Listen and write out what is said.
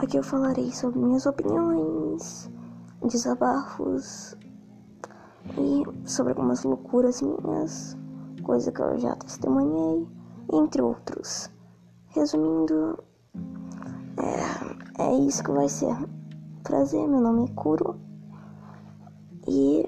Aqui eu falarei sobre minhas opiniões, desabafos e sobre algumas loucuras minhas, coisa que eu já testemunhei, entre outros. Resumindo, é, é isso que vai ser prazer. Meu nome é Kuro e